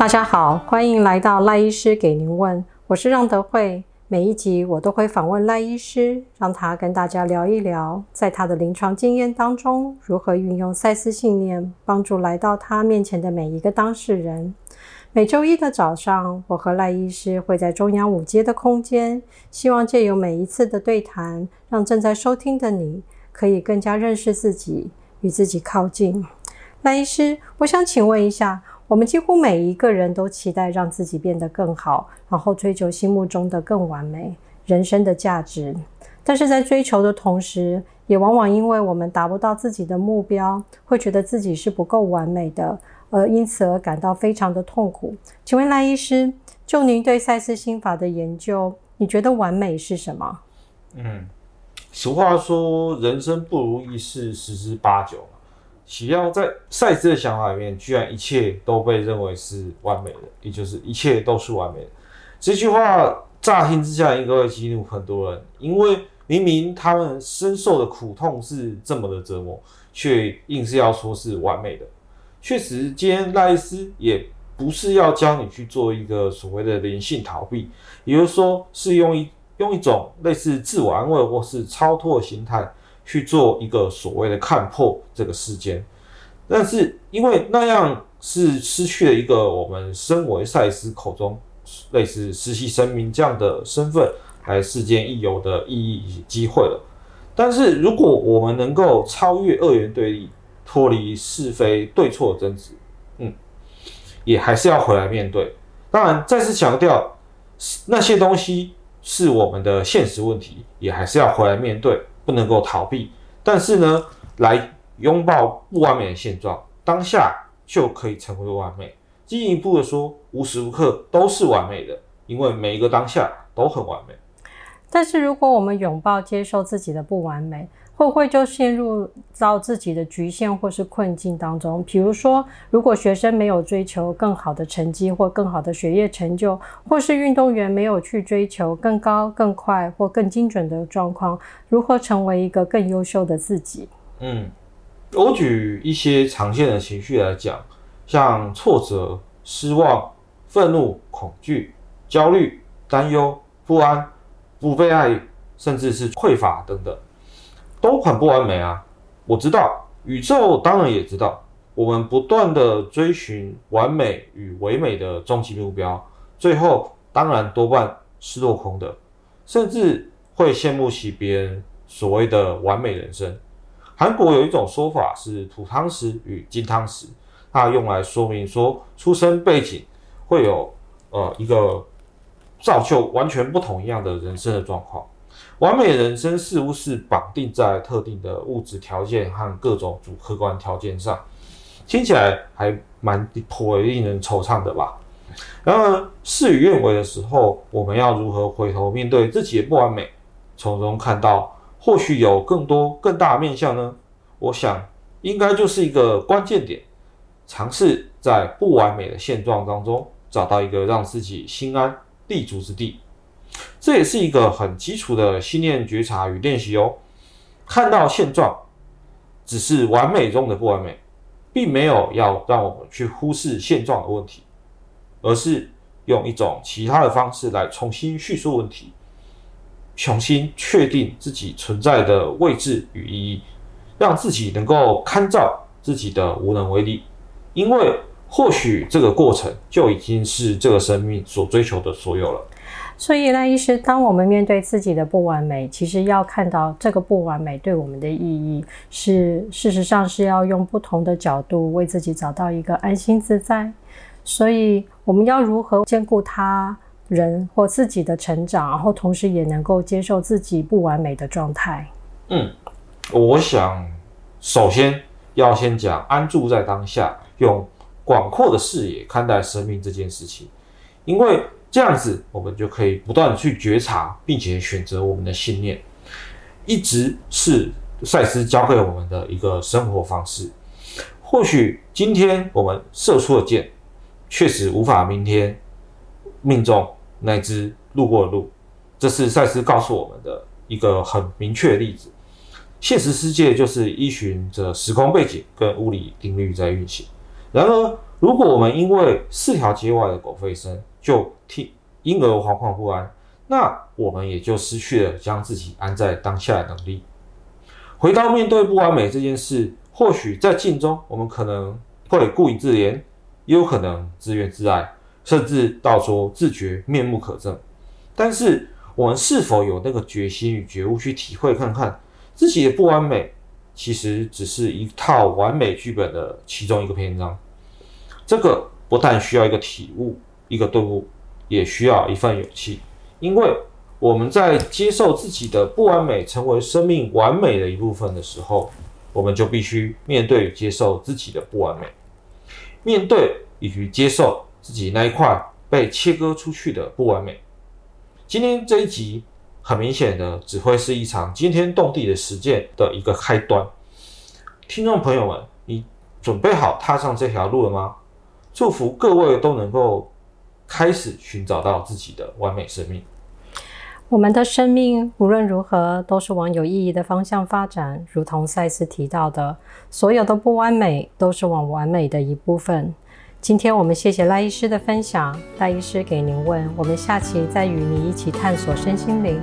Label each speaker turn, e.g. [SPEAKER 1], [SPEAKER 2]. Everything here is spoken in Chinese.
[SPEAKER 1] 大家好，欢迎来到赖医师给您问，我是让德惠。每一集我都会访问赖医师，让他跟大家聊一聊，在他的临床经验当中，如何运用赛斯信念，帮助来到他面前的每一个当事人。每周一的早上，我和赖医师会在中央五街的空间，希望借由每一次的对谈，让正在收听的你可以更加认识自己，与自己靠近。赖医师，我想请问一下。我们几乎每一个人都期待让自己变得更好，然后追求心目中的更完美人生的价值。但是在追求的同时，也往往因为我们达不到自己的目标，会觉得自己是不够完美的，而因此而感到非常的痛苦。请问赖医师，就您对赛斯心法的研究，你觉得完美是什么？
[SPEAKER 2] 嗯，俗话说，人生不如意事十之八九。只要在赛斯的想法里面，居然一切都被认为是完美的，也就是一切都是完美的。这句话乍听之下应该会激怒很多人，因为明明他们深受的苦痛是这么的折磨，却硬是要说是完美的。确实，今天赖斯也不是要教你去做一个所谓的灵性逃避，也就是说，是用一用一种类似自我安慰或是超脱的心态。去做一个所谓的看破这个世间，但是因为那样是失去了一个我们身为赛斯口中类似实习神明这样的身份来世间一游的意义以及机会了。但是如果我们能够超越二元对立，脱离是非对错争执，嗯，也还是要回来面对。当然，再次强调，那些东西是我们的现实问题，也还是要回来面对。不能够逃避，但是呢，来拥抱不完美的现状，当下就可以成为完美。进一步的说，无时无刻都是完美的，因为每一个当下都很完美。
[SPEAKER 1] 但是，如果我们拥抱、接受自己的不完美，会不会就陷入到自己的局限或是困境当中？比如说，如果学生没有追求更好的成绩或更好的学业成就，或是运动员没有去追求更高、更快或更精准的状况，如何成为一个更优秀的自己？
[SPEAKER 2] 嗯，我举一些常见的情绪来讲，像挫折、失望、愤怒、恐惧、焦虑、担忧、不安、不被爱，甚至是匮乏等等。都很不完美啊！我知道，宇宙当然也知道，我们不断地追寻完美与唯美的终极目标，最后当然多半是落空的，甚至会羡慕起别人所谓的完美人生。韩国有一种说法是土汤匙与金汤匙，它用来说明说出生背景会有呃一个造就完全不同一样的人生的状况。完美人生似乎是绑定在特定的物质条件和各种主客观条件上，听起来还蛮颇为令人惆怅的吧。然而事与愿违的时候，我们要如何回头面对自己的不完美，从中看到或许有更多更大的面向呢？我想应该就是一个关键点，尝试在不完美的现状当中找到一个让自己心安立足之地。这也是一个很基础的信念觉察与练习哦。看到现状，只是完美中的不完美，并没有要让我们去忽视现状的问题，而是用一种其他的方式来重新叙述问题，重新确定自己存在的位置与意义，让自己能够看照自己的无能为力。因为或许这个过程就已经是这个生命所追求的所有了。
[SPEAKER 1] 所以，赖医师，当我们面对自己的不完美，其实要看到这个不完美对我们的意义是，事实上是要用不同的角度为自己找到一个安心自在。所以，我们要如何兼顾他人或自己的成长，然后同时也能够接受自己不完美的状态？
[SPEAKER 2] 嗯，我想首先要先讲安住在当下，用广阔的视野看待生命这件事情，因为。这样子，我们就可以不断去觉察，并且选择我们的信念，一直是赛斯教给我们的一个生活方式。或许今天我们射出的箭，确实无法明天命中那只路过的鹿，这是赛斯告诉我们的一个很明确的例子。现实世界就是依循着时空背景跟物理定律在运行。然而，如果我们因为四条街外的狗吠声就听，因而惶惶不安，那我们也就失去了将自己安在当下的能力。回到面对不完美这件事，或许在镜中，我们可能会顾影自怜，也有可能自怨自艾，甚至到说自觉面目可憎。但是，我们是否有那个决心与觉悟去体会看看自己的不完美，其实只是一套完美剧本的其中一个篇章？这个不但需要一个体悟、一个顿悟，也需要一份勇气，因为我们在接受自己的不完美，成为生命完美的一部分的时候，我们就必须面对接受自己的不完美，面对以及接受自己那一块被切割出去的不完美。今天这一集很明显的只会是一场惊天动地的实践的一个开端。听众朋友们，你准备好踏上这条路了吗？祝福各位都能够开始寻找到自己的完美生命。
[SPEAKER 1] 我们的生命无论如何都是往有意义的方向发展，如同赛斯提到的，所有的不完美都是往完美的一部分。今天我们谢谢赖医师的分享，赖医师给您问，我们下期再与你一起探索身心灵。